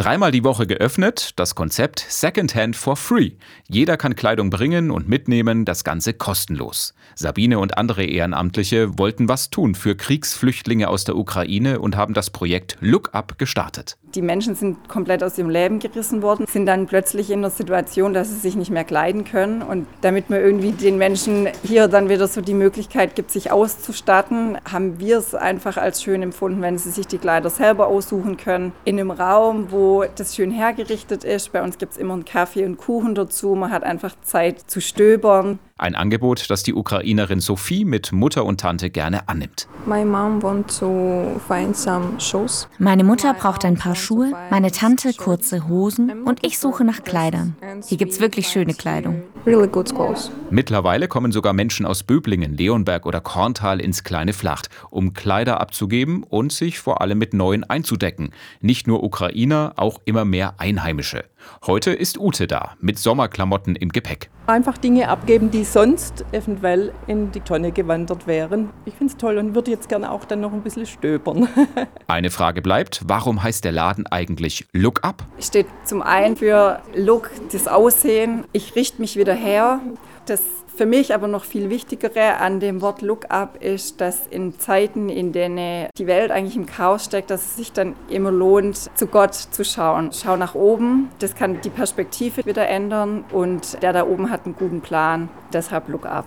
Dreimal die Woche geöffnet, das Konzept Secondhand for Free. Jeder kann Kleidung bringen und mitnehmen, das Ganze kostenlos. Sabine und andere Ehrenamtliche wollten was tun für Kriegsflüchtlinge aus der Ukraine und haben das Projekt Look Up gestartet. Die Menschen sind komplett aus ihrem Leben gerissen worden, sind dann plötzlich in der Situation, dass sie sich nicht mehr kleiden können. Und damit man irgendwie den Menschen hier dann wieder so die Möglichkeit gibt, sich auszustatten, haben wir es einfach als schön empfunden, wenn sie sich die Kleider selber aussuchen können. In einem Raum, wo das schön hergerichtet ist. Bei uns gibt es immer einen Kaffee und Kuchen dazu. Man hat einfach Zeit zu stöbern. Ein Angebot, das die Ukrainerin Sophie mit Mutter und Tante gerne annimmt. Meine Mutter braucht ein paar Schuhe, meine Tante kurze Hosen und ich suche nach Kleidern. Hier gibt es wirklich schöne Kleidung. Mittlerweile kommen sogar Menschen aus Böblingen, Leonberg oder Korntal ins kleine Flacht, um Kleider abzugeben und sich vor allem mit neuen einzudecken. Nicht nur Ukrainer, auch immer mehr Einheimische. Heute ist Ute da, mit Sommerklamotten im Gepäck. Einfach Dinge abgeben, die sonst eventuell in die Tonne gewandert wären. Ich finde es toll und würde jetzt gerne auch dann noch ein bisschen stöbern. Eine Frage bleibt, warum heißt der Laden eigentlich Look Up? Steht zum einen für Look, das Aussehen. Ich richte mich wieder her. Das für mich aber noch viel wichtigere an dem Wort Look-up ist, dass in Zeiten, in denen die Welt eigentlich im Chaos steckt, dass es sich dann immer lohnt, zu Gott zu schauen. Schau nach oben, das kann die Perspektive wieder ändern und der da oben hat einen guten Plan. Deshalb Look-up.